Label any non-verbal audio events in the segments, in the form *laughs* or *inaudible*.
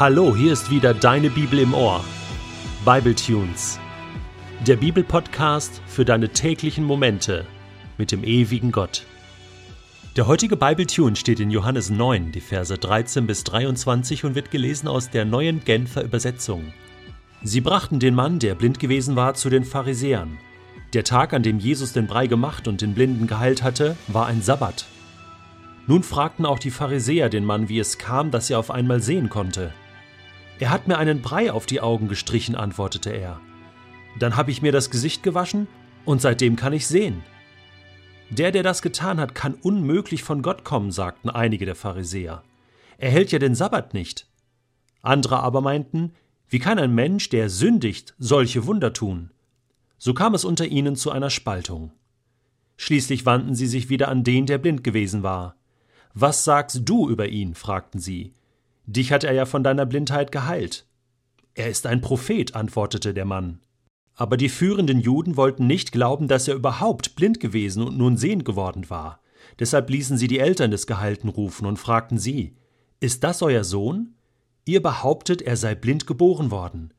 Hallo, hier ist wieder deine Bibel im Ohr. Bible Tunes. Der Bibelpodcast für deine täglichen Momente mit dem ewigen Gott. Der heutige Bible Tune steht in Johannes 9, die Verse 13 bis 23 und wird gelesen aus der neuen Genfer Übersetzung. Sie brachten den Mann, der blind gewesen war, zu den Pharisäern. Der Tag, an dem Jesus den Brei gemacht und den Blinden geheilt hatte, war ein Sabbat. Nun fragten auch die Pharisäer den Mann, wie es kam, dass er auf einmal sehen konnte. Er hat mir einen Brei auf die Augen gestrichen, antwortete er. Dann habe ich mir das Gesicht gewaschen und seitdem kann ich sehen. Der, der das getan hat, kann unmöglich von Gott kommen, sagten einige der Pharisäer. Er hält ja den Sabbat nicht. Andere aber meinten, wie kann ein Mensch, der sündigt, solche Wunder tun? So kam es unter ihnen zu einer Spaltung. Schließlich wandten sie sich wieder an den, der blind gewesen war. Was sagst du über ihn? fragten sie. Dich hat er ja von deiner Blindheit geheilt. Er ist ein Prophet, antwortete der Mann. Aber die führenden Juden wollten nicht glauben, dass er überhaupt blind gewesen und nun sehend geworden war. Deshalb ließen sie die Eltern des Gehalten rufen und fragten sie: Ist das euer Sohn? Ihr behauptet, er sei blind geboren worden.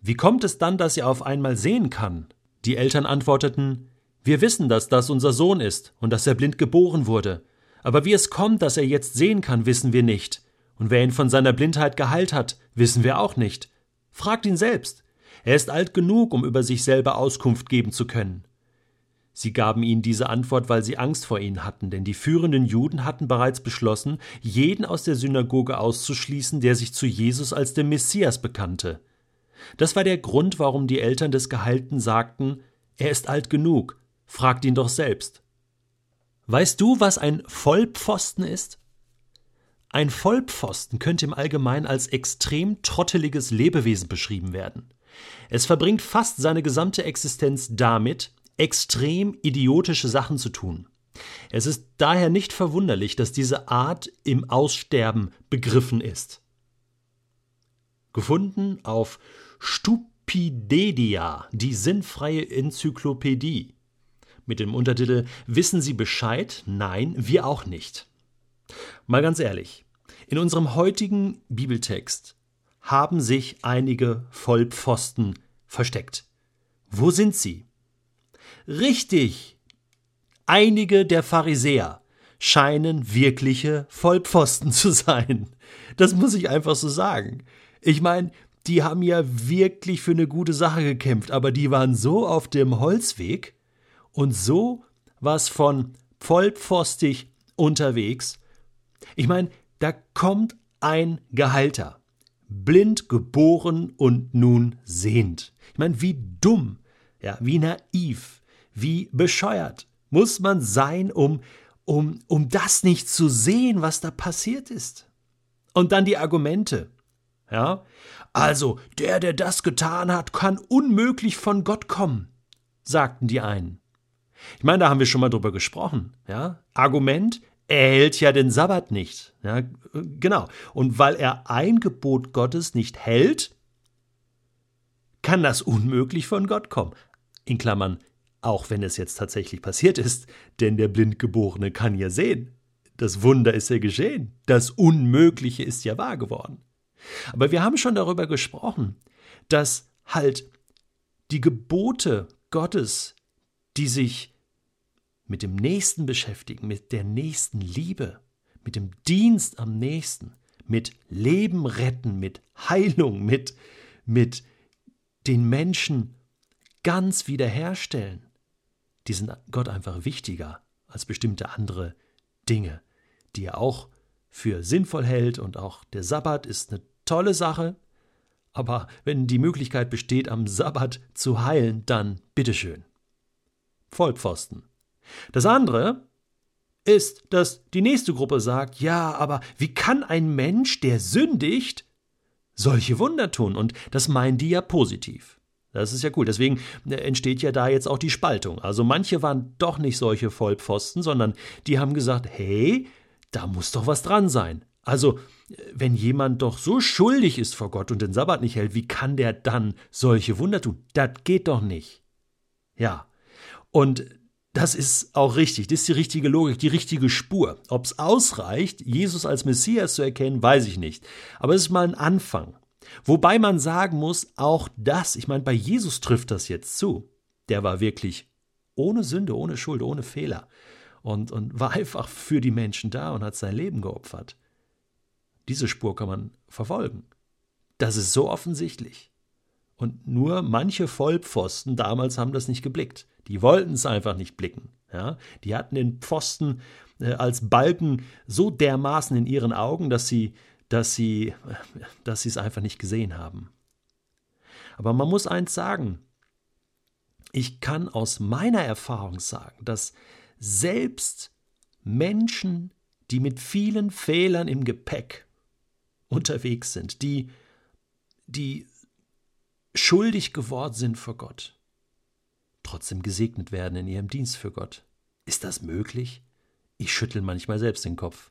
Wie kommt es dann, dass er auf einmal sehen kann? Die Eltern antworteten: Wir wissen, dass das unser Sohn ist und dass er blind geboren wurde. Aber wie es kommt, dass er jetzt sehen kann, wissen wir nicht. Und wer ihn von seiner Blindheit geheilt hat, wissen wir auch nicht. Fragt ihn selbst. Er ist alt genug, um über sich selber Auskunft geben zu können. Sie gaben ihnen diese Antwort, weil sie Angst vor ihnen hatten, denn die führenden Juden hatten bereits beschlossen, jeden aus der Synagoge auszuschließen, der sich zu Jesus als dem Messias bekannte. Das war der Grund, warum die Eltern des Geheilten sagten, er ist alt genug, fragt ihn doch selbst. Weißt du, was ein Vollpfosten ist? Ein Vollpfosten könnte im Allgemeinen als extrem trotteliges Lebewesen beschrieben werden. Es verbringt fast seine gesamte Existenz damit, extrem idiotische Sachen zu tun. Es ist daher nicht verwunderlich, dass diese Art im Aussterben begriffen ist. Gefunden auf Stupidedia, die sinnfreie Enzyklopädie. Mit dem Untertitel Wissen Sie Bescheid? Nein, wir auch nicht. Mal ganz ehrlich, in unserem heutigen Bibeltext haben sich einige Vollpfosten versteckt. Wo sind sie? Richtig! Einige der Pharisäer scheinen wirkliche Vollpfosten zu sein. Das muss ich einfach so sagen. Ich meine, die haben ja wirklich für eine gute Sache gekämpft, aber die waren so auf dem Holzweg und so was von vollpfostig unterwegs. Ich meine, da kommt ein Gehalter, blind geboren und nun sehend. Ich meine, wie dumm, ja, wie naiv, wie bescheuert muss man sein, um, um, um das nicht zu sehen, was da passiert ist. Und dann die Argumente. Ja, also der, der das getan hat, kann unmöglich von Gott kommen, sagten die einen. Ich meine, da haben wir schon mal drüber gesprochen. Ja, Argument, er hält ja den Sabbat nicht. Ja, genau. Und weil er ein Gebot Gottes nicht hält, kann das unmöglich von Gott kommen. In Klammern, auch wenn es jetzt tatsächlich passiert ist, denn der Blindgeborene kann ja sehen. Das Wunder ist ja geschehen. Das Unmögliche ist ja wahr geworden. Aber wir haben schon darüber gesprochen, dass halt die Gebote Gottes, die sich mit dem Nächsten beschäftigen, mit der nächsten Liebe, mit dem Dienst am Nächsten, mit Leben retten, mit Heilung, mit, mit den Menschen ganz wiederherstellen, die sind Gott einfach wichtiger als bestimmte andere Dinge, die er auch für sinnvoll hält und auch der Sabbat ist eine tolle Sache, aber wenn die Möglichkeit besteht, am Sabbat zu heilen, dann bitteschön. Vollpfosten. Das andere ist, dass die nächste Gruppe sagt, ja, aber wie kann ein Mensch, der sündigt, solche Wunder tun? Und das meinen die ja positiv. Das ist ja cool. Deswegen äh, entsteht ja da jetzt auch die Spaltung. Also manche waren doch nicht solche Vollpfosten, sondern die haben gesagt, hey, da muss doch was dran sein. Also, äh, wenn jemand doch so schuldig ist vor Gott und den Sabbat nicht hält, wie kann der dann solche Wunder tun? Das geht doch nicht. Ja. Und das ist auch richtig, das ist die richtige Logik, die richtige Spur. Ob es ausreicht, Jesus als Messias zu erkennen, weiß ich nicht. Aber es ist mal ein Anfang. Wobei man sagen muss, auch das, ich meine, bei Jesus trifft das jetzt zu. Der war wirklich ohne Sünde, ohne Schuld, ohne Fehler und, und war einfach für die Menschen da und hat sein Leben geopfert. Diese Spur kann man verfolgen. Das ist so offensichtlich. Und nur manche Vollpfosten damals haben das nicht geblickt. Die wollten es einfach nicht blicken. Ja? Die hatten den Pfosten äh, als Balken so dermaßen in ihren Augen, dass sie, dass sie, dass sie es einfach nicht gesehen haben. Aber man muss eins sagen. Ich kann aus meiner Erfahrung sagen, dass selbst Menschen, die mit vielen Fehlern im Gepäck unterwegs sind, die, die schuldig geworden sind vor Gott, trotzdem gesegnet werden in ihrem Dienst für Gott. Ist das möglich? Ich schüttel manchmal selbst den Kopf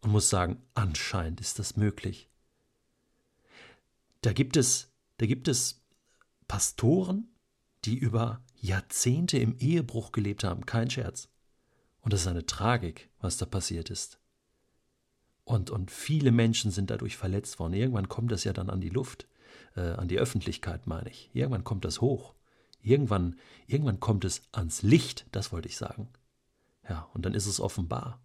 und muss sagen, anscheinend ist das möglich. Da gibt es, da gibt es Pastoren, die über Jahrzehnte im Ehebruch gelebt haben, kein Scherz. Und das ist eine Tragik, was da passiert ist. Und, und viele Menschen sind dadurch verletzt worden. Irgendwann kommt das ja dann an die Luft, äh, an die Öffentlichkeit, meine ich. Irgendwann kommt das hoch. Irgendwann, irgendwann kommt es ans Licht, das wollte ich sagen. Ja, und dann ist es offenbar.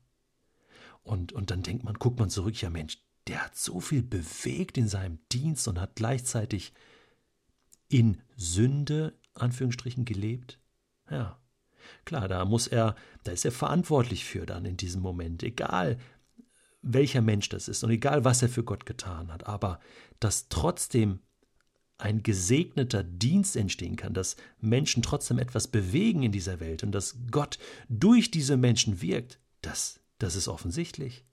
Und, und dann denkt man, guckt man zurück, ja Mensch, der hat so viel bewegt in seinem Dienst und hat gleichzeitig in Sünde, Anführungsstrichen, gelebt. Ja, klar, da muss er, da ist er verantwortlich für dann in diesem Moment, egal welcher Mensch das ist und egal was er für Gott getan hat, aber dass trotzdem ein gesegneter Dienst entstehen kann, dass Menschen trotzdem etwas bewegen in dieser Welt und dass Gott durch diese Menschen wirkt, das, das ist offensichtlich.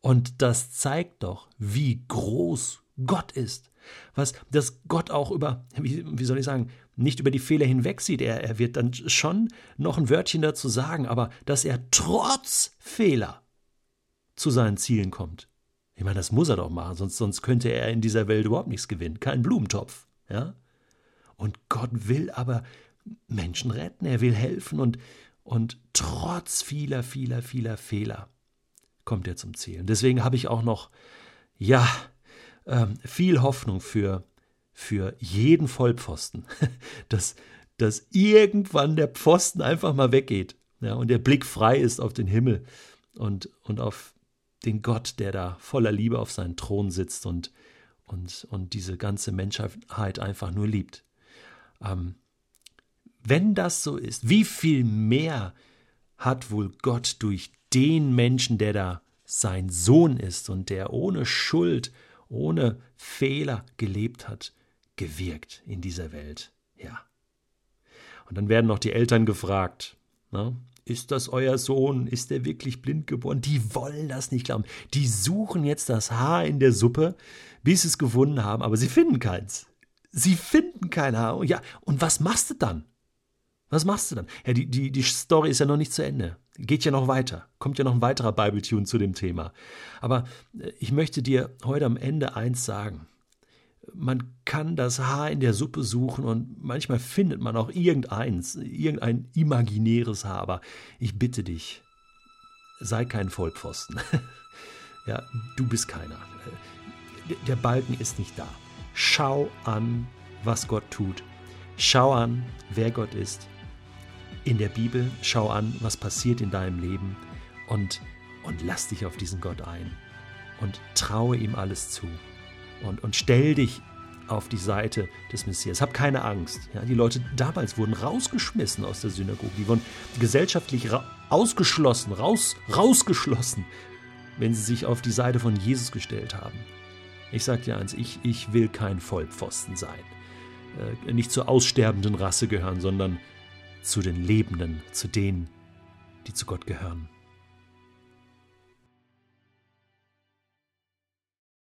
Und das zeigt doch, wie groß Gott ist. Was, dass Gott auch über, wie, wie soll ich sagen, nicht über die Fehler hinwegsieht. Er, er wird dann schon noch ein Wörtchen dazu sagen, aber dass er trotz Fehler zu seinen Zielen kommt. Ich meine, das muss er doch machen, sonst, sonst könnte er in dieser Welt überhaupt nichts gewinnen. Kein Blumentopf. Ja? Und Gott will aber Menschen retten, er will helfen und, und trotz vieler, vieler, vieler Fehler kommt er zum Ziel. Und deswegen habe ich auch noch, ja, ähm, viel Hoffnung für, für jeden Vollpfosten, *laughs* dass, dass irgendwann der Pfosten einfach mal weggeht ja, und der Blick frei ist auf den Himmel und, und auf den Gott, der da voller Liebe auf seinem Thron sitzt und, und, und diese ganze Menschheit einfach nur liebt. Ähm, wenn das so ist, wie viel mehr hat wohl Gott durch den Menschen, der da sein Sohn ist und der ohne Schuld, ohne Fehler gelebt hat, gewirkt in dieser Welt? Ja. Und dann werden noch die Eltern gefragt, ne? Ist das euer Sohn? Ist er wirklich blind geworden? Die wollen das nicht glauben. Die suchen jetzt das Haar in der Suppe, bis sie es gefunden haben, aber sie finden keins. Sie finden kein Haar. Ja, und was machst du dann? Was machst du dann? Ja, die, die, die Story ist ja noch nicht zu Ende. Geht ja noch weiter. Kommt ja noch ein weiterer Bible-Tune zu dem Thema. Aber äh, ich möchte dir heute am Ende eins sagen man kann das Haar in der Suppe suchen und manchmal findet man auch irgendeins, irgendein imaginäres Haar. Aber ich bitte dich, sei kein Vollpfosten. *laughs* ja, du bist keiner. Der Balken ist nicht da. Schau an, was Gott tut. Schau an, wer Gott ist. In der Bibel schau an, was passiert in deinem Leben und, und lass dich auf diesen Gott ein und traue ihm alles zu und, und stell dich auf die Seite des Messias. Hab keine Angst. Ja, die Leute damals wurden rausgeschmissen aus der Synagoge. Die wurden gesellschaftlich ausgeschlossen, raus, rausgeschlossen, wenn sie sich auf die Seite von Jesus gestellt haben. Ich sage dir eins, ich, ich will kein Vollpfosten sein. Äh, nicht zur aussterbenden Rasse gehören, sondern zu den Lebenden, zu denen, die zu Gott gehören.